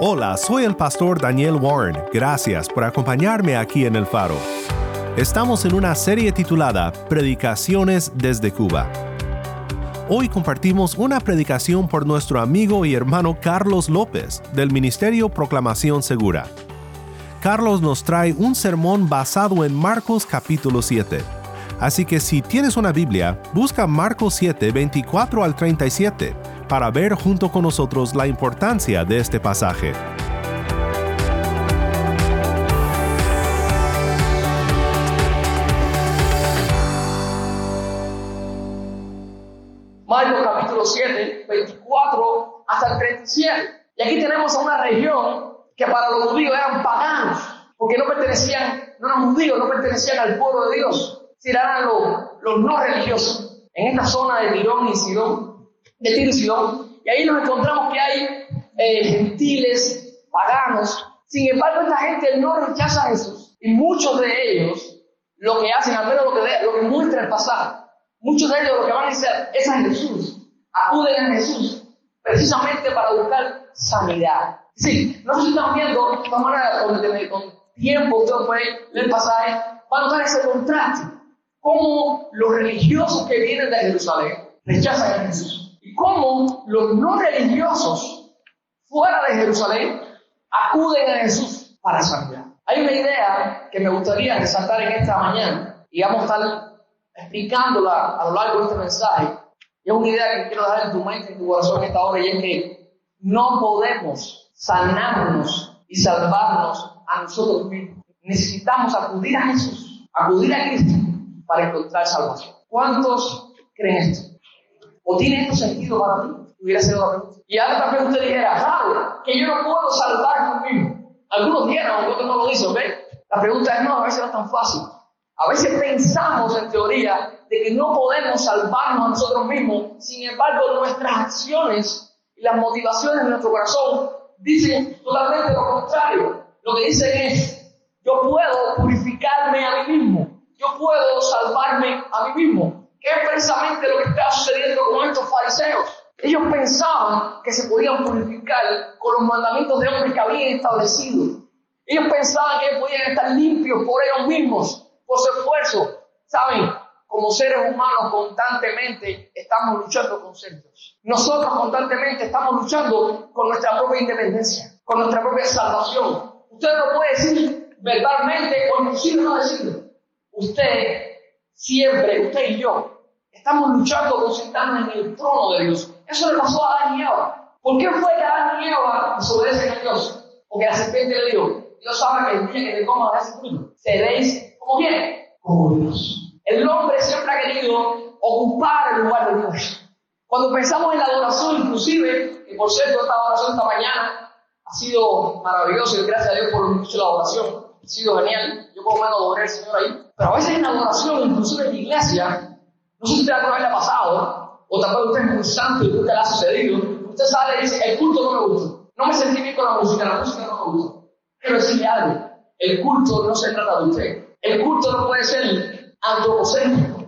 Hola, soy el pastor Daniel Warren. Gracias por acompañarme aquí en el faro. Estamos en una serie titulada Predicaciones desde Cuba. Hoy compartimos una predicación por nuestro amigo y hermano Carlos López del Ministerio Proclamación Segura. Carlos nos trae un sermón basado en Marcos capítulo 7. Así que si tienes una Biblia, busca Marcos 7, 24 al 37 para ver junto con nosotros la importancia de este pasaje. Marcos capítulo 7, 24 hasta el 37. Y aquí tenemos a una región que para los judíos eran paganos, porque no pertenecían, no eran judíos, no pertenecían al pueblo de Dios, sino eran los, los no religiosos. En esta zona de Tirón y Sidón, de y ahí nos encontramos que hay eh, gentiles, paganos. Sin embargo, esta gente no rechaza a Jesús. Y muchos de ellos lo que hacen, al menos lo que, lo que muestra el pasado, muchos de ellos lo que van a hacer es a Jesús. Acuden a Jesús precisamente para buscar sanidad. Sí, no se están viendo de esta manera con, tiempo, usted puede leer el pasaje, van a notar ese contraste. Cómo los religiosos que vienen de Jerusalén rechazan a Jesús. Cómo los no religiosos fuera de Jerusalén acuden a Jesús para sanidad. Hay una idea que me gustaría resaltar en esta mañana y vamos a estar explicándola a lo largo de este mensaje. Y es una idea que quiero dejar en tu mente, en tu corazón en esta hora, y es que no podemos sanarnos y salvarnos a nosotros mismos. Necesitamos acudir a Jesús, acudir a Cristo para encontrar salvación. ¿Cuántos creen esto? ¿O tiene esto sentido para ti? Hubiera sido la pregunta. Y ahora esta pregunta dijera, claro, que yo no puedo salvarme mismo. Algunos dijeron, otros no lo dicen, ¿ves? La pregunta es no, a veces no es tan fácil. A veces pensamos en teoría de que no podemos salvarnos a nosotros mismos, sin embargo nuestras acciones y las motivaciones de nuestro corazón dicen totalmente lo contrario. Lo que dicen es, yo puedo purificarme a mí mismo, yo puedo salvarme a mí mismo. ¿Qué es precisamente lo que está sucediendo con estos fariseos? Ellos pensaban que se podían purificar con los mandamientos de hombres que habían establecido. Ellos pensaban que podían estar limpios por ellos mismos, por su esfuerzo. ¿Saben? Como seres humanos constantemente estamos luchando con centros. Nosotros constantemente estamos luchando con nuestra propia independencia, con nuestra propia salvación. Usted no puede decir verbalmente o inclusive no decirlo. Usted siempre, usted y yo, estamos luchando con sentarnos en el trono de Dios. Eso le pasó a Adán y Eva. ¿Por qué fue que Adán y Eva desobedecen a Dios? Porque la serpiente le dijo, Dios sabe que el día que te comas de ese fruto, seréis como quién? Como Dios. El hombre siempre ha querido ocupar el lugar de Dios. Cuando pensamos en la adoración, inclusive, y por cierto, esta adoración esta mañana ha sido maravilloso y gracias a Dios por mucho la adoración, ha sido genial. Yo por lo menos adoré al Señor ahí. Pero a veces en la adoración, inclusive en la iglesia, si usted alguna vez le ha pasado, o tal vez usted muy santo y nunca le ha sucedido, usted sale y dice, el culto no me gusta. No me sentí bien con la música, la música no me gusta. Quiero decirle algo, el culto no se trata de usted. El culto no puede ser antropocéntrico.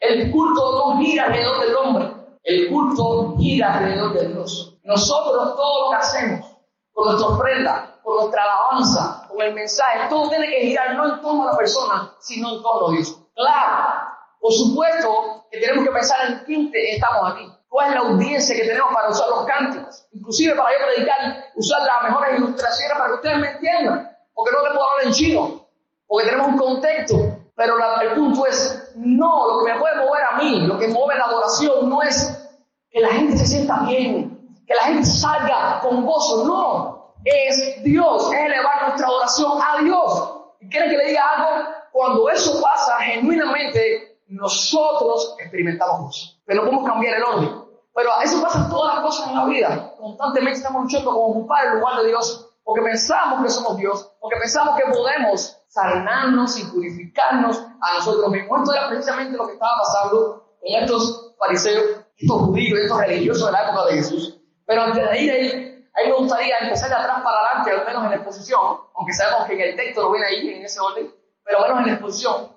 El culto no gira alrededor del hombre. El culto gira alrededor de Dios. Nosotros todo lo que hacemos, con nuestra ofrenda, con nuestra alabanza, con el mensaje, todo tiene que girar no en torno a la persona, sino en torno a Dios. Claro, por supuesto que tenemos que pensar en quién estamos aquí. ¿Cuál es la audiencia que tenemos para usar los cánticos? Inclusive para yo predicar, usar las mejores ilustraciones para que ustedes me entiendan. Porque no te puedo hablar en chino, porque tenemos un contexto. Pero la, el punto es, no, lo que me puede mover a mí, lo que mueve la adoración no es que la gente se sienta bien, que la gente salga con gozo, no. Es Dios, es elevar nuestra adoración a Dios. ¿Y quieren que le diga algo? Cuando eso pasa, genuinamente, nosotros experimentamos gozo. Pero no podemos cambiar el orden. Pero a eso pasa todas las cosas en la vida. Constantemente estamos luchando con ocupar el lugar de Dios porque pensamos que somos Dios, porque pensamos que podemos sanarnos y purificarnos a nosotros mismos. Esto era precisamente lo que estaba pasando con estos fariseos, estos judíos, estos religiosos de la época de Jesús. Pero antes de ir ahí, ahí me gustaría empezar de atrás para adelante, al menos en la exposición, aunque sabemos que en el texto lo ven ahí en ese orden, pero al menos en la exposición,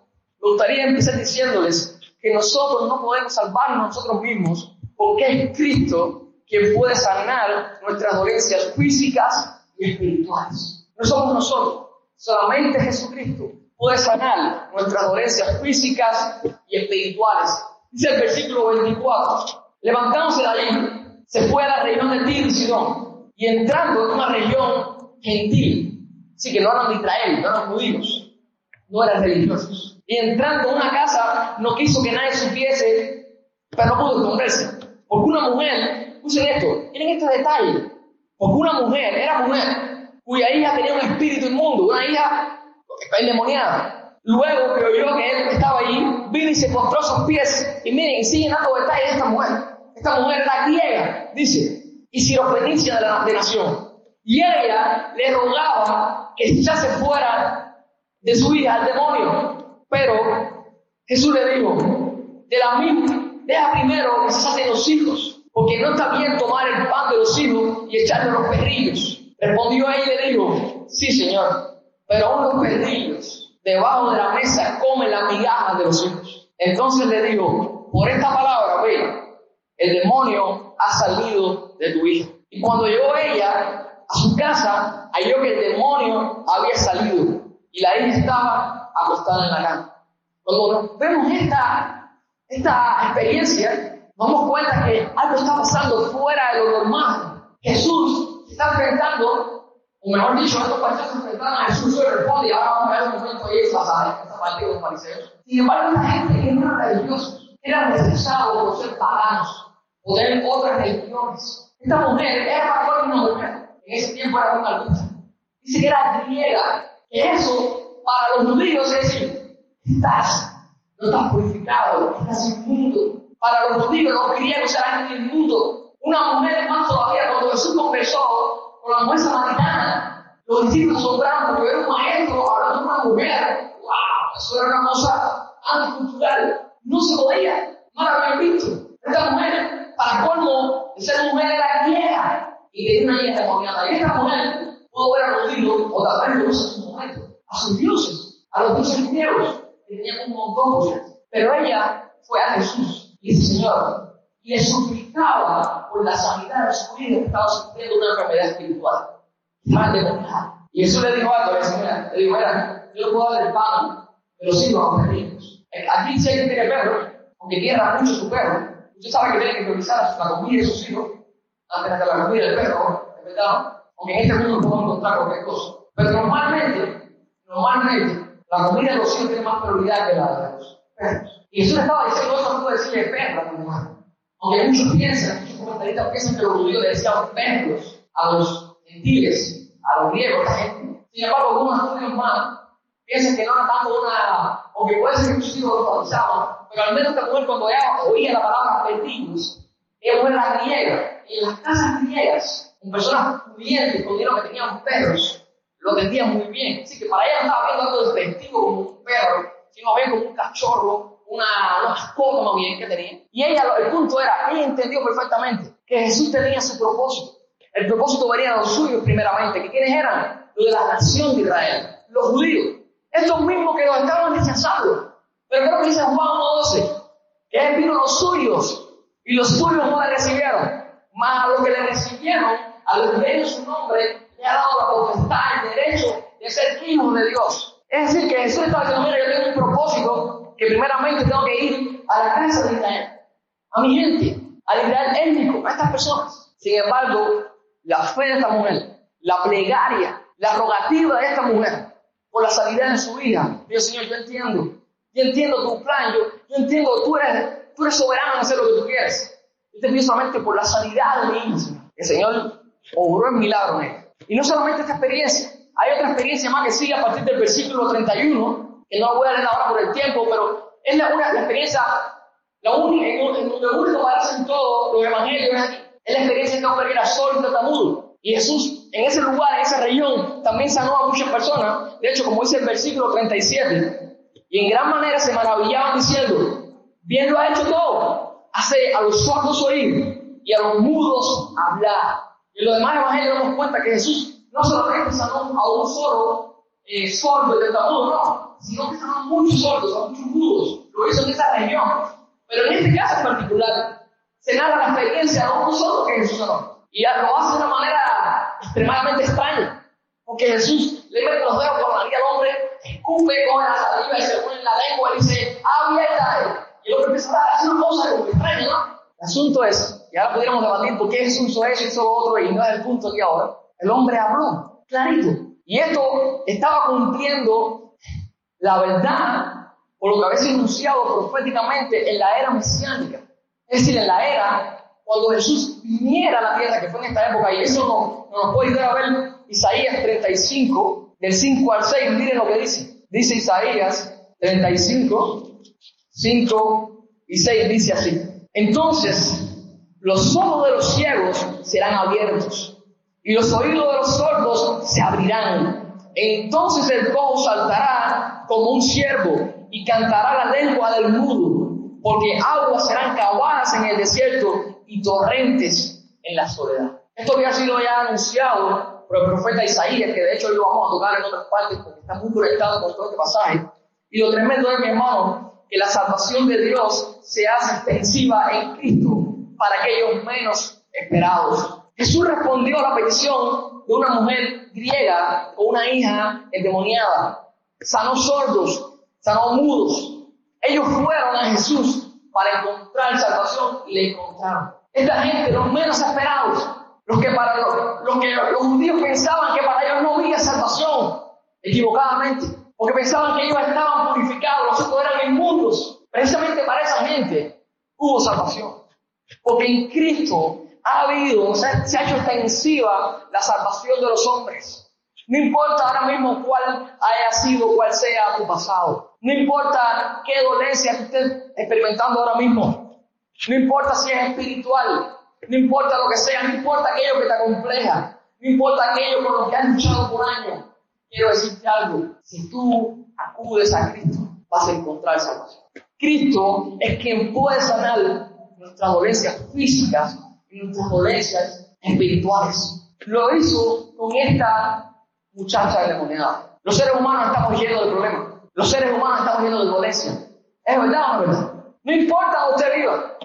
me gustaría empezar diciéndoles que nosotros no podemos salvarnos nosotros mismos porque es Cristo quien puede sanar nuestras dolencias físicas y espirituales. No somos nosotros, solamente Jesucristo puede sanar nuestras dolencias físicas y espirituales. Dice el versículo 24, levantándose de allí, se fue a la región de Tiro y Sidón, y entrando en una región gentil, sí que no eran de Israel, no eran judíos, no eran religiosos, y entrando en una casa no quiso que nadie supiese, pero no pudo esconderse, porque una mujer Escuchen esto, miren este detalle. Porque una mujer, era mujer, cuya hija tenía un espíritu inmundo, una hija endemoniada. Luego que oyó que él estaba allí, vino y se postró a sus pies. Y miren, siguen dando detalles de esta mujer. Esta mujer era griega, dice, y sirofenicia de la de nación. Y ella le rogaba que ya se fuera de su hija al demonio. Pero Jesús le dijo, de la misma, deja primero que saquen los hijos porque no está bien tomar el pan de los hijos y echarle los perrillos. Respondió ella y le dijo, sí señor, pero aún los perrillos debajo de la mesa comen las migajas de los hijos. Entonces le dijo, por esta palabra, ve, el demonio ha salido de tu hija. Y cuando llegó ella a su casa, halló que el demonio había salido y la hija estaba acostada en la cama. Cuando vemos esta, esta experiencia, nos damos cuenta que algo está pasando fuera de lo normal. Jesús se está enfrentando, o mejor dicho, estos fariseos se enfrentaron a Jesús y responde, y ahora vamos a ver un momento ahí esa, parte de los fariseos. Sin embargo, esta gente que no era religiosa, eran necesarios por ser paganos, o tener otras religiones. Esta mujer era una mujer, en ese tiempo era una lucha. Dice que era griega, que eso para los judíos es decir, estás, no estás purificado, estás inmundo, para los judíos, los griegos eran inmundo. Una mujer más todavía, cuando Jesús conversó con la mujer samaritana, los discípulos asombraron porque era un maestro hablando de una mujer. ¡Wow! Eso era una cosa anticultural. No se podía. No la habían visto. Esta mujer, para colmo, esa mujer era griega y tenía una hija demoniada. Y esta mujer pudo haber aludido, o tal vez a sus dioses, a los dioses griegos, que tenían un montón de Pero ella fue a Jesús y el Señor le suplicaba por la sanidad de su vida que estaba sufriendo una enfermedad espiritual. Estaba Y Jesús le dijo algo a la señora, le dijo, mira, yo puedo dar el pan de los hijos a los perritos. Aquí si alguien tiene perro, aunque quiera mucho su perro, usted sabe que tiene que revisar la comida de sus hijos antes de la comida del perro, ¿es verdad? Aunque en este mundo podemos encontrar cualquier cosa. Pero normalmente, normalmente, la comida de los hijos tiene más prioridad que la de los perros. Y Jesús estaba diciendo eso, no decirle perro a tu mujer. Aunque muchos piensan, muchos comentaristas piensan que los judíos le decían perros a los gentiles, a los griegos, a gente. Sin embargo, algunos estudios más piensan que no era tanto una, o que puede ser que muchos hijos lo pero al menos esta mujer cuando ella oía la palabra perdigos, ella fue la griega, y en las casas griegas, con personas pudientes, con dinero que tenían perros, lo entendían muy bien. Así que para ella estaba viendo algo despectivo como un perro, sino bien como un cachorro una, una mascota más bien que tenía. Y ella, el punto era, ella entendió perfectamente que Jesús tenía su propósito. El propósito venía de los suyos primeramente, que quiénes eran los de la nación de Israel, los judíos. Estos mismos que los estaban rechazando. Pero creo que dice Juan 1.12, que él vino los suyos y los suyos no le recibieron. Mas a los que le recibieron, a los que le su nombre, le ha dado la potestad, el derecho de ser hijos de Dios. Es decir, que Jesús estaba diciendo, mira, yo tengo un propósito que primeramente tengo que ir a la casa de Israel, a mi gente, al Israel étnico, a estas personas. Sin embargo, la fe de esta mujer, la plegaria, la rogativa de esta mujer por la sanidad de su hija, Dios Señor, yo entiendo, yo entiendo tu plan, yo, entiendo, tú eres, tú eres soberano en hacer lo que tú quieres. Yo te pido solamente por la sanidad de mi hija. El Señor obró el milagro en ella. Y no solamente esta experiencia, hay otra experiencia más que sigue a partir del versículo 31, que no voy a leer ahora por el tiempo, pero es la, una, la experiencia, la única, en, donde único aparecen todos los evangelios es aquí. Es la experiencia este hombre que era solo tartamudo. Y Jesús, en ese lugar, en esa región, también sanó a muchas personas. De hecho, como dice el versículo 37, y en gran manera se maravillaban diciendo, bien lo ha hecho todo, hace a los sordos oír y a los mudos hablar. Y en los demás evangelios damos cuenta que Jesús no solamente sanó a un solo eh, sordo y tartamudo, no, sino que estaban muchos sordos, muchos mudos. Lo hizo en esa región. Pero en este caso en particular, se narra la experiencia de uno solo que Jesús sanó. Y lo hace de una manera extremadamente extraña. Porque Jesús le mete los dedos por la nariz al hombre, escupe, coge la saliva y se pone en la lengua y dice, abierta. Y el hombre empieza a hacer una cosa como extraña, ¿no? El asunto es, y ahora pudiéramos debatir por qué Jesús hizo eso, hizo lo otro, y no es el punto aquí ahora. El hombre habló, clarito. Y esto estaba cumpliendo la verdad por lo que había sido anunciado proféticamente en la era mesiánica. Es decir, en la era cuando Jesús viniera a la tierra, que fue en esta época, y eso no, no nos puede ayudar a ver Isaías 35, del 5 al 6, miren lo que dice. Dice Isaías 35, 5 y 6, dice así. Entonces, los ojos de los ciegos serán abiertos y los oídos de los sordos se abrirán. Entonces el cojo saltará como un ciervo y cantará la lengua del mudo, porque aguas serán cavadas en el desierto y torrentes en la soledad. Esto había sido ya anunciado por el profeta Isaías, que de hecho lo vamos a tocar en otras partes porque está muy conectado con todo este pasaje. Y lo tremendo es, mi hermano, que la salvación de Dios se hace extensiva en Cristo para aquellos menos esperados. Jesús respondió a la petición de una mujer griega con una hija endemoniada. Sanó sordos, sanó mudos. Ellos fueron a Jesús para encontrar salvación y le encontraron. Esta gente, los menos esperados, los que para los, que los judíos pensaban que para ellos no había salvación, equivocadamente, porque pensaban que ellos estaban purificados, los otros eran inmundos. Precisamente para esa gente hubo salvación, porque en Cristo ha habido, se ha hecho extensiva la salvación de los hombres. No importa ahora mismo cuál haya sido, cuál sea tu pasado. No importa qué dolencia estés experimentando ahora mismo. No importa si es espiritual. No importa lo que sea. No importa aquello que te acompleja. No importa aquello con lo que has luchado por años. Quiero decirte algo. Si tú acudes a Cristo, vas a encontrar salvación. Cristo es quien puede sanar nuestras dolencias físicas y nuestras dolencias espirituales. Lo hizo con esta muchacha endemoniada. Los seres humanos estamos llenos de problemas. Los seres humanos estamos llenos de dolencia. ¿Es verdad o no verdad? No importa donde usted viva.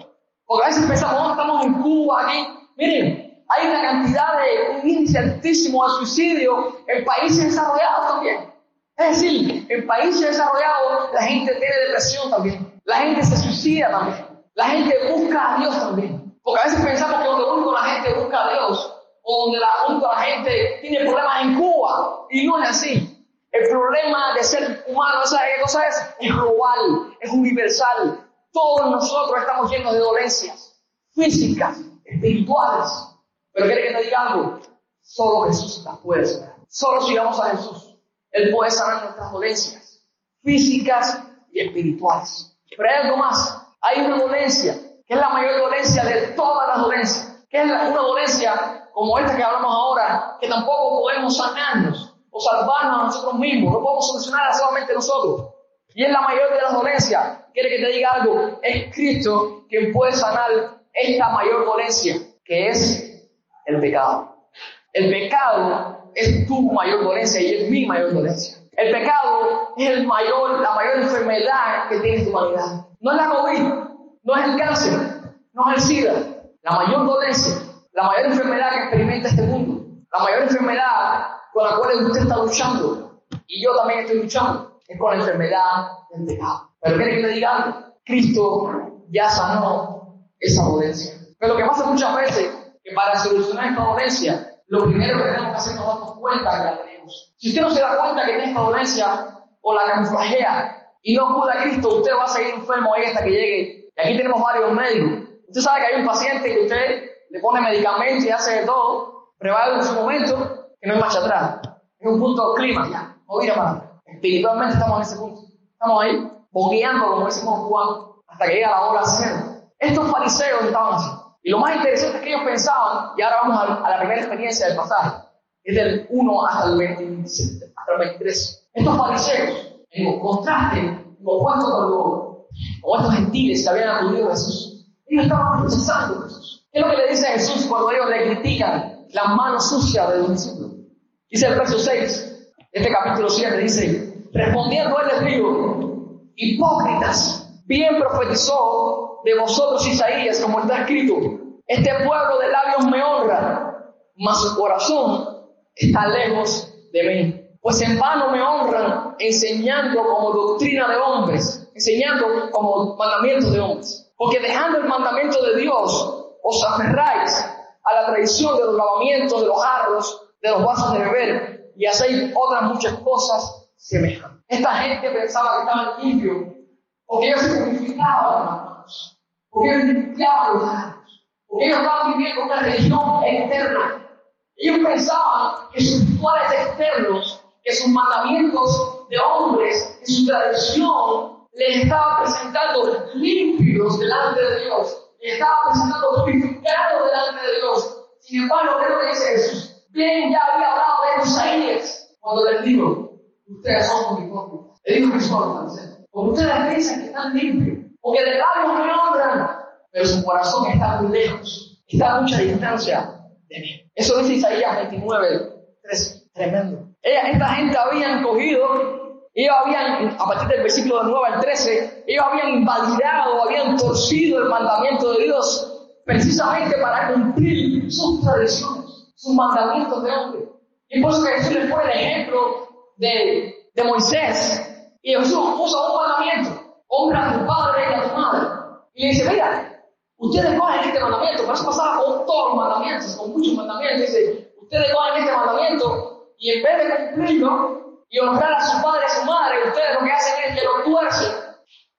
Porque a veces pensamos, oh, estamos en Cuba, aquí. Miren, hay una cantidad de, un índice de suicidio en países desarrollados también. Es decir, en países desarrollados la gente tiene depresión también. La gente se suicida también. La gente busca a Dios también. Porque a veces pensamos que donde único la gente busca a Dios o donde la, la gente tiene problemas en Cuba y no es así. El problema de ser humano, ¿sabes qué cosa es? Es global, es universal. Todos nosotros estamos llenos de dolencias físicas, espirituales. Pero quiere que te diga algo, solo Jesús las puede sanar. Solo si vamos a Jesús, Él puede sanar nuestras dolencias físicas y espirituales. Pero hay algo más, hay una dolencia, que es la mayor dolencia de todas las dolencias, que es una dolencia como esta que hablamos ahora, que tampoco podemos sanarnos o salvarnos a nosotros mismos, no podemos solucionarla solamente nosotros. Y es la mayor de las dolencias. Quiere que te diga algo, es Cristo quien puede sanar esta mayor dolencia, que es el pecado. El pecado es tu mayor dolencia y es mi mayor dolencia. El pecado es el mayor, la mayor enfermedad que tiene tu humanidad. No es la COVID, no es el cáncer, no es el SIDA. La mayor dolencia la mayor enfermedad que experimenta este mundo, la mayor enfermedad con la cual usted está luchando, y yo también estoy luchando, es con la enfermedad del pecado. Pero quiere que le diga algo, Cristo ya sanó esa dolencia. Pero lo que pasa muchas veces, que para solucionar esta dolencia, lo primero que tenemos que hacer es darnos cuenta que la tenemos. Si usted no se da cuenta que tiene esta dolencia, o la camuflajea, y no acude a Cristo, usted va a seguir enfermo ahí hasta que llegue. Aquí tenemos varios médicos. Usted sabe que hay un paciente que usted le pone medicamentos y hace de todo, pero va en su momento que no es marcha atrás. Es un punto clima ya, o ir más. Espiritualmente estamos en ese punto. Estamos ahí, bogueando, como decimos Juan, hasta que llega la hora cero. Estos fariseos estaban así. Y lo más interesante es que ellos pensaban, y ahora vamos a, la primera experiencia del pasaje, es del 1 hasta el, 27, hasta el 23. Estos fariseos, en contraste, en opuesto con, con estos gentiles que habían acudido a Jesús, ellos estaban rechazando a Jesús. ¿Qué es lo que le dice a Jesús cuando ellos le critican las manos sucias de los discípulos? Dice el verso 6, este capítulo 7, dice, respondiendo él les digo, hipócritas, bien profetizó de vosotros, Isaías, como está escrito, este pueblo de labios me honra, mas su corazón está lejos de mí. Pues en vano me honran enseñando como doctrina de hombres, enseñando como mandamientos de hombres. Porque dejando el mandamiento de Dios, os aferráis a la tradición de los lavamientos, de los jarros, de los vasos de beber, y hacéis otras muchas cosas semejantes. Esta gente pensaba que estaban limpios, porque ellos se purificaban las manos, porque ellos limpiaban los jarros, porque ellos estaban viviendo una religión externa. Ellos pensaban que sus rituales externos, que sus mandamientos de hombres, que su tradición les estaba presentando limpios delante de Dios, les estaba presentando purificados delante de Dios. Sin embargo, ¿qué es lo que dice Jesús? Bien, ya había hablado de Isaías cuando les digo, ustedes son hipócritas. Le dijo Jesús a los porque ustedes piensan que están limpios, porque de labios me honran, pero su corazón está muy lejos, está a mucha distancia de mí. Eso dice Isaías 29, 13. Tremendo. esta gente habían cogido, ellos habían, a partir del versículo del 9 al 13, ellos habían invalidado, habían torcido el mandamiento de Dios precisamente para cumplir sus tradiciones sus mandamientos de hombre. Y por eso Jesús les pone el ejemplo de, de Moisés. Y Jesús puso un mandamiento. Honra a tu padre y a tu madre. Y le dice, mira, ustedes cogen este mandamiento. Por eso pasaba con todos los mandamientos, con muchos mandamientos. Dice, ustedes cogen este mandamiento y en vez de cumplirlo y honrar a su padre y a su madre, ustedes lo que hacen es que lo tuercen.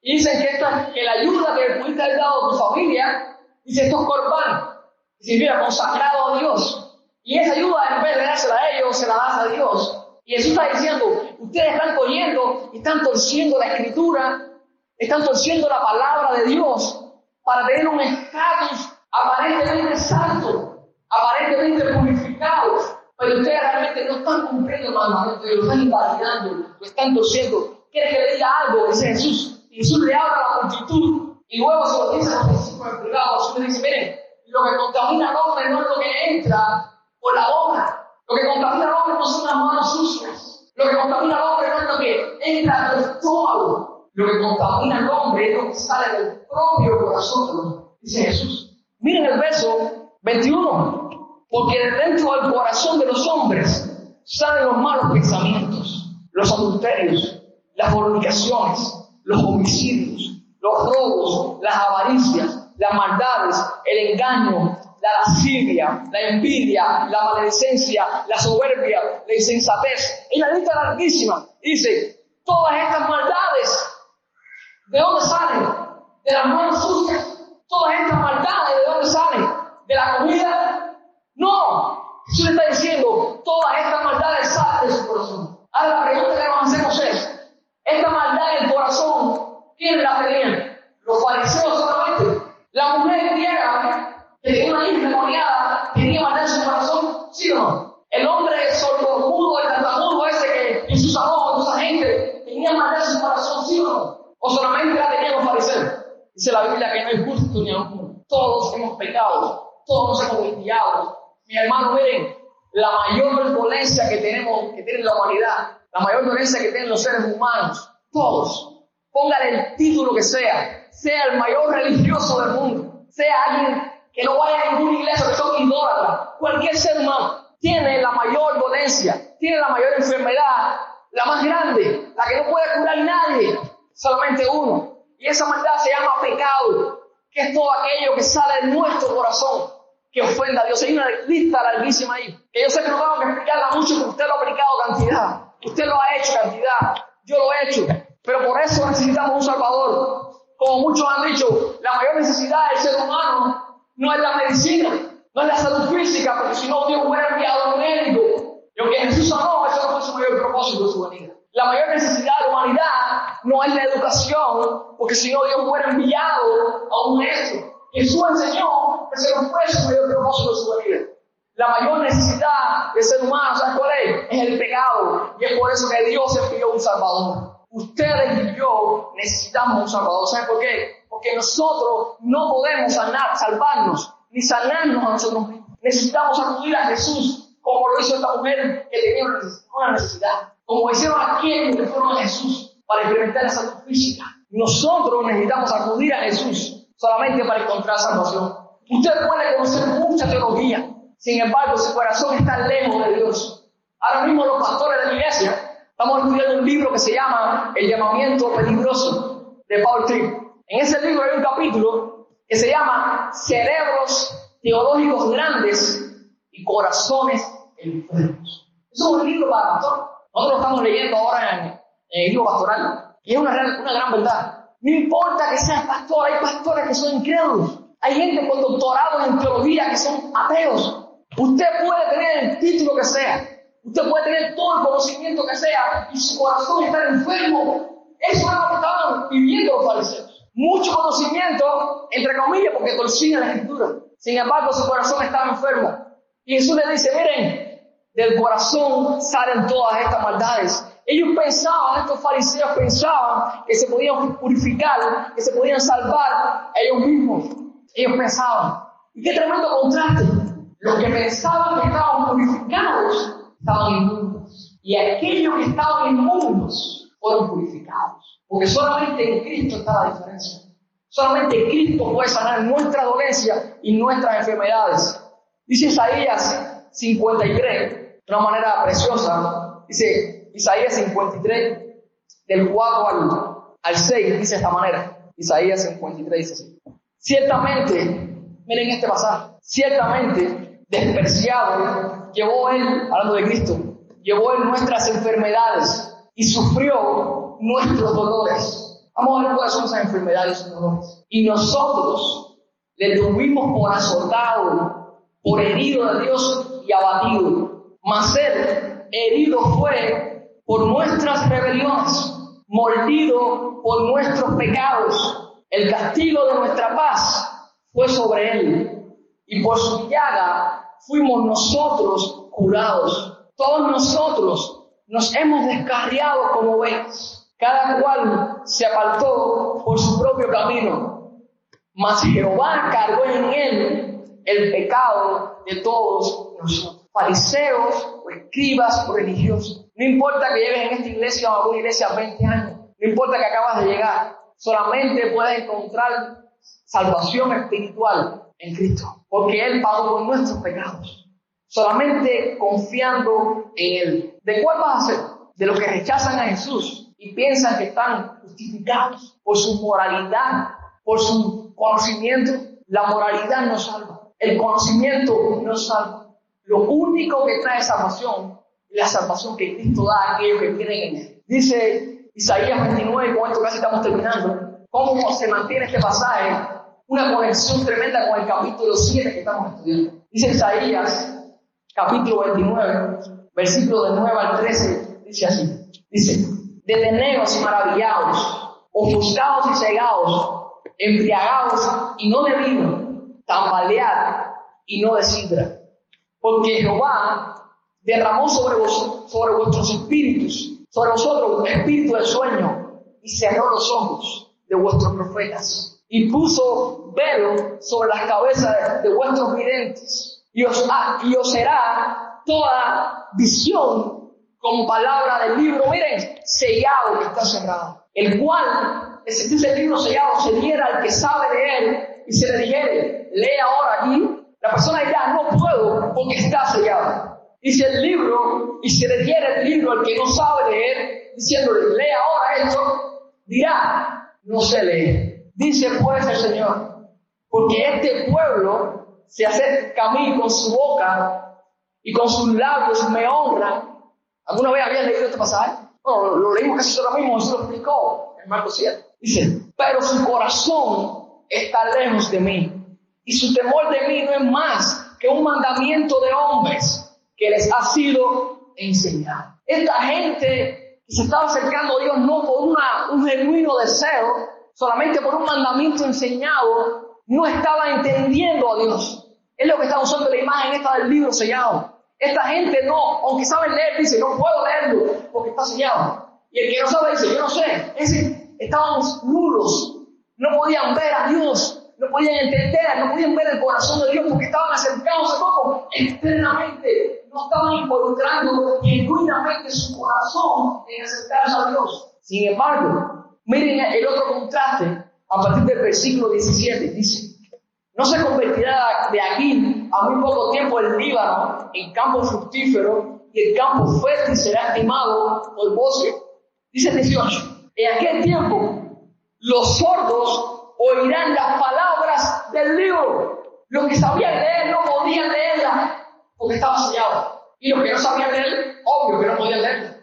Y dicen que, esta, que la ayuda que pudiste haber dado a tu familia, dice, esto es corbán. Dice, mira, consagrado a Dios. Y esa ayuda, en vez de dársela a ellos, se la das a Dios. Y Jesús está diciendo, ustedes están cogiendo están torciendo la escritura, están torciendo la palabra de Dios para tener un estatus aparentemente santo, aparentemente purificado, pero ustedes realmente no están cumpliendo el mandamiento, lo están invalidando, lo están torciendo. ¿Quiere que le diga algo? Dice Jesús. Y Jesús le habla a la multitud y luego se lo dice a los discípulos en privado. Jesús le dice, miren, lo que contamina al hombre no es lo que entra por la boca. Lo que contamina al hombre no son las manos sucias. Lo que contamina al hombre no es lo que entra al estómago. Lo que contamina al hombre es lo que sale del propio corazón. Dice Jesús. Miren el verso 21. Porque dentro del corazón de los hombres salen los malos pensamientos, los adulterios, las fornicaciones, los homicidios, los robos, las avaricias, las maldades, el engaño, la lascivia, la envidia, la maledicencia, la soberbia, la insensatez. Es una lista larguísima. Dice, todas estas maldades, ¿de dónde salen? De las manos sucias. Todas estas maldades, ¿de dónde salen? ¿De la comida? No. Jesús le está diciendo, todas estas maldades salen de su corazón. Ahora la pregunta que nos hacemos es, esta maldad en el corazón, ¿quién la tenía? Los fariseos solamente. La mujer griega que tenía una hija endemoniada, tenía maldad en su corazón, ¿sí o no? El hombre sordomudo, el tartamudo ese que en su salón, esa gente, tenía maldad en su corazón, ¿sí o no? O solamente la tenían los fariseos. Dice la Biblia que no hay justo ni aún. Todos hemos pecado, todos nos hemos desviado. Mi hermano, miren, la mayor violencia que tenemos, que tiene la humanidad, la mayor violencia que tienen los seres humanos, todos, póngale el título que sea, sea el mayor religioso del mundo, sea alguien que no vaya a ninguna iglesia, que son idólatras. Cualquier ser humano tiene la mayor dolencia, tiene la mayor enfermedad, la más grande, la que no puede curar nadie, solamente uno. Y esa maldad se llama pecado, que es todo aquello que sale de nuestro corazón, que ofenda a Dios. Hay una lista larguísima ahí, que yo sé que no tengo que explicarla mucho, porque usted lo ha aplicado cantidad, usted lo ha hecho cantidad, yo lo he hecho, pero por eso necesitamos un Salvador. Como muchos han dicho, la mayor necesidad del ser humano no es la medicina, no es la salud física, porque si no Dios hubiera enviado un médico. Y aunque Jesús sanó, eso no fue su mayor propósito de su venida. La mayor necesidad de la humanidad no es la educación, porque si no Dios hubiera enviado a un maestro. Jesús enseñó que se no fue su mayor propósito de su venida. La mayor necesidad del ser humano, ¿sabes cuál es? Es el pecado. Y es por eso que Dios envió un Salvador. Ustedes y yo necesitamos un Salvador. ¿Saben por qué? porque nosotros no podemos sanar, salvarnos, ni sanarnos a nosotros mismos. Necesitamos acudir a Jesús, como lo hizo esta mujer que tenía una necesidad, como hicieron aquellos que fueron a Jesús para experimentar la salud física. Nosotros necesitamos acudir a Jesús, solamente para encontrar salvación. Usted puede conocer mucha teología, sin embargo su corazón está lejos de Dios. Ahora mismo los pastores de la iglesia estamos estudiando un libro que se llama El llamamiento peligroso de Paul Tripp. En ese libro hay un capítulo que se llama Cerebros teológicos grandes y corazones enfermos. Eso es un libro para pastor. Nosotros lo estamos leyendo ahora en, el libro pastoral. Y es una gran verdad. No importa que seas pastor, hay pastores que son incrédulos. Hay gente con doctorado en teología que son ateos. Usted puede tener el título que sea. Usted puede tener todo el conocimiento que sea y su corazón está enfermo. Eso es lo que estaban viviendo los fariseos. Mucho conocimiento, entre comillas, porque torcían la escritura. Sin embargo, su corazón estaba enfermo. Y Jesús le dice, miren, del corazón salen todas estas maldades. Ellos pensaban, estos fariseos pensaban que se podían purificar, que se podían salvar ellos mismos. Ellos pensaban. Y qué tremendo contraste. Los que pensaban que estaban purificados estaban inmundos. Y aquellos que estaban inmundos fueron purificados. Porque solamente en Cristo está la diferencia. Solamente Cristo puede sanar nuestra dolencia y nuestras enfermedades. Dice Isaías 53, de una manera preciosa. Dice Isaías 53, del 4 al, al 6, dice de esta manera. Isaías 53 dice así. Ciertamente, miren este pasaje, ciertamente despreciado llevó él, hablando de Cristo, llevó él nuestras enfermedades y sufrió nuestros dolores. Vamos a ver cuáles son esas enfermedades y dolores. Y nosotros le tuvimos por azotado, por herido de Dios y abatido. Mas él herido fue por nuestras rebeliones, mordido por nuestros pecados. El castigo de nuestra paz fue sobre él. Y por su llaga fuimos nosotros curados. Todos nosotros nos hemos descarriado como ovejas. Cada cual se apartó por su propio camino. Mas Jehová cargó en él el pecado de todos nosotros. Fariseos o escribas o religiosos. No importa que lleves en esta iglesia o alguna iglesia 20 años. No importa que acabas de llegar. Solamente puedes encontrar salvación espiritual en Cristo. Porque Él pagó por nuestros pecados solamente confiando en Él. ¿De cuál vas a ser? De los que rechazan a Jesús y piensan que están justificados por su moralidad, por su conocimiento. La moralidad no salva, el conocimiento no salva. Lo único que trae salvación es la salvación que Cristo da a aquellos que creen en Él. Dice Isaías 29, con esto casi estamos terminando, cómo se mantiene este pasaje, una conexión tremenda con el capítulo 7 que estamos estudiando. Dice Isaías capítulo 29, versículo de 9 al 13, dice así. Dice, deteneos maravillados, ofuscados y cegados, embriagados y no de vino, tambalead y no de sidra. Porque Jehová derramó sobre, vos, sobre vuestros espíritus, sobre vosotros un espíritu de sueño y cerró los ojos de vuestros profetas y puso velo sobre las cabezas de vuestros videntes y os, y os será toda visión con palabra del libro, miren, sellado que está cerrado, el cual, ese, ese libro sellado se diera al que sabe leer y se le dijere, lee ahora aquí, la persona dirá, no puedo porque está sellado. Dice el libro y se diera el libro al que no sabe leer, diciéndole, lee ahora esto, dirá, no sé leer. Dice pues el Señor, porque este pueblo se acerca a mí con su boca y con sus labios me honran. ¿Alguna vez habían leído este pasaje? Bueno, lo, leímos casi ahora mismo, se lo explicó en Marcos 7. Dice, pero su corazón está lejos de mí y su temor de mí no es más que un mandamiento de hombres que les ha sido enseñado. Esta gente que se estaba acercando a Dios no por una, un genuino deseo, solamente por un mandamiento enseñado, no estaba entendiendo a Dios. Es lo que está usando la imagen esta del libro sellado. Esta gente no, aunque saben leer, dice, no puedo leerlo porque está sellado. Y el que no sabe dice, yo no sé. Es decir, estaban nulos. No podían ver a Dios. No podían entender, no podían ver el corazón de Dios porque estaban acercándose poco externamente. No estaban involucrando genuinamente su corazón en acercarse a Dios. Sin embargo, miren el otro contraste a partir del versículo 17, dice, no se convertirá de aquí a muy poco tiempo el Líbano en campo fructífero y el campo fértil será estimado por bosque. Dice 18, en aquel tiempo los sordos oirán las palabras del libro. Los que sabían leer no podían leerla porque estaba sellado. Y los que no sabían leer, obvio que no podían leerla.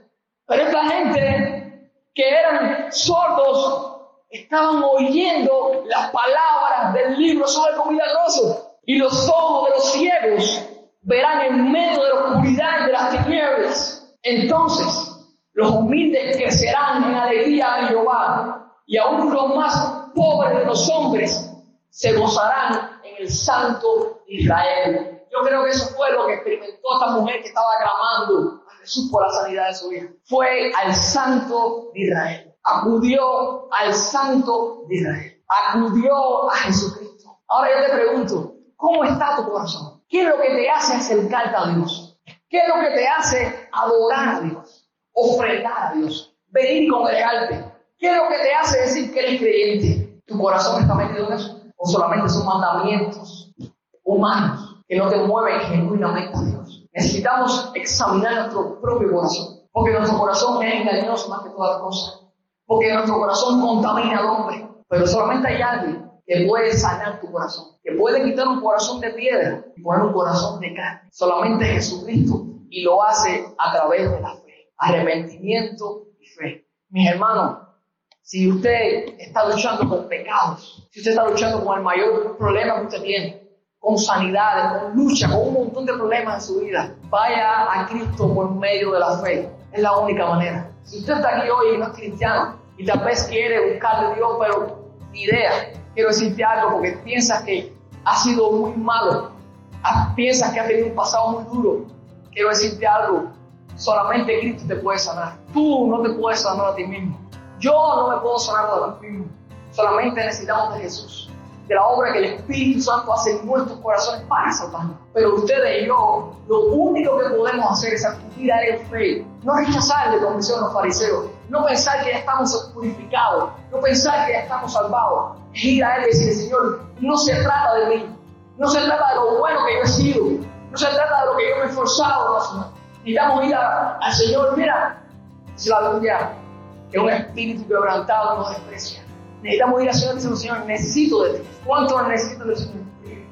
Pero esta gente que eran sordos estaban oyendo las palabras del libro sobre milagroso. Y los ojos de los ciegos verán en medio de la oscuridad y de las tinieblas. Entonces, los humildes crecerán en alegría a Jehová, y aún los más pobres de los hombres se gozarán en el Santo Israel. Yo creo que eso fue lo que experimentó esta mujer que estaba clamando a Jesús por la sanidad de su hija. Fue al Santo de Israel. Acudió al Santo de Israel. Acudió a Jesucristo. Ahora yo te pregunto, ¿cómo está tu corazón? ¿Qué es lo que te hace acercarte a Dios? ¿Qué es lo que te hace adorar a Dios? Ofrendar a Dios. Venir congregarte. ¿Qué es lo que te hace decir que eres creyente? ¿Tu corazón está metido en eso? ¿O solamente son mandamientos humanos que no te mueven genuinamente a Dios? Necesitamos examinar nuestro propio corazón. Porque nuestro corazón es engañoso más que todas las cosas. Porque nuestro corazón contamina al hombre. Pero solamente hay alguien que puede sanar tu corazón. Que puede quitar un corazón de piedra y poner un corazón de carne. Solamente Jesucristo. Y lo hace a través de la fe. Arrepentimiento y fe. Mis hermanos, si usted está luchando con pecados, si usted está luchando con el mayor problema que usted tiene, con sanidades, con lucha, con un montón de problemas en su vida, vaya a Cristo por medio de la fe. Es la única manera. Si usted está aquí hoy y no es cristiano y tal vez quiere buscarle a Dios, pero ni idea, quiero decirte algo porque piensas que ha sido muy malo, piensas que ha tenido un pasado muy duro, quiero decirte algo, solamente Cristo te puede sanar. Tú no te puedes sanar a ti mismo. Yo no me puedo sanar a mí mismo. Solamente necesitamos de Jesús, de la obra que el Espíritu Santo hace en nuestros corazones para salvarnos. Pero ustedes y yo, lo único que podemos hacer es acudir a él fe, no rechazarle como hicieron los fariseos, no pensar que ya estamos purificados, no pensar que ya estamos salvados, es ir a él y decirle, Señor, no se trata de mí, no se trata de lo bueno que yo he sido, no se trata de lo que yo me he esforzado, no, necesitamos ir al Señor, mira, dice la Biblia, que un espíritu quebrantado nos desprecia. Necesitamos ir al Señor y decir, Señor, necesito de ti. ¿Cuánto necesito de ti?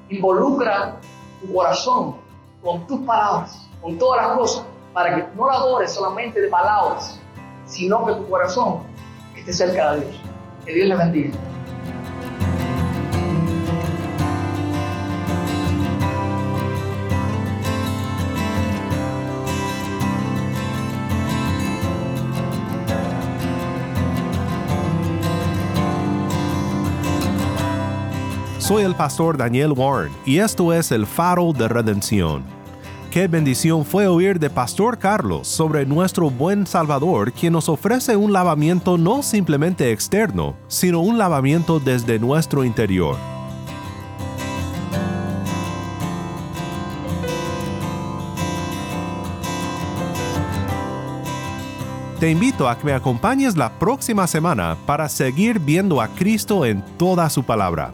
Involucra tu corazón con tus palabras, con todas las cosas, para que no la adores solamente de palabras, sino que tu corazón esté cerca de Dios. Que Dios le bendiga. Soy el pastor Daniel Warren y esto es el faro de redención. Qué bendición fue oír de Pastor Carlos sobre nuestro buen Salvador, quien nos ofrece un lavamiento no simplemente externo, sino un lavamiento desde nuestro interior. Te invito a que me acompañes la próxima semana para seguir viendo a Cristo en toda su palabra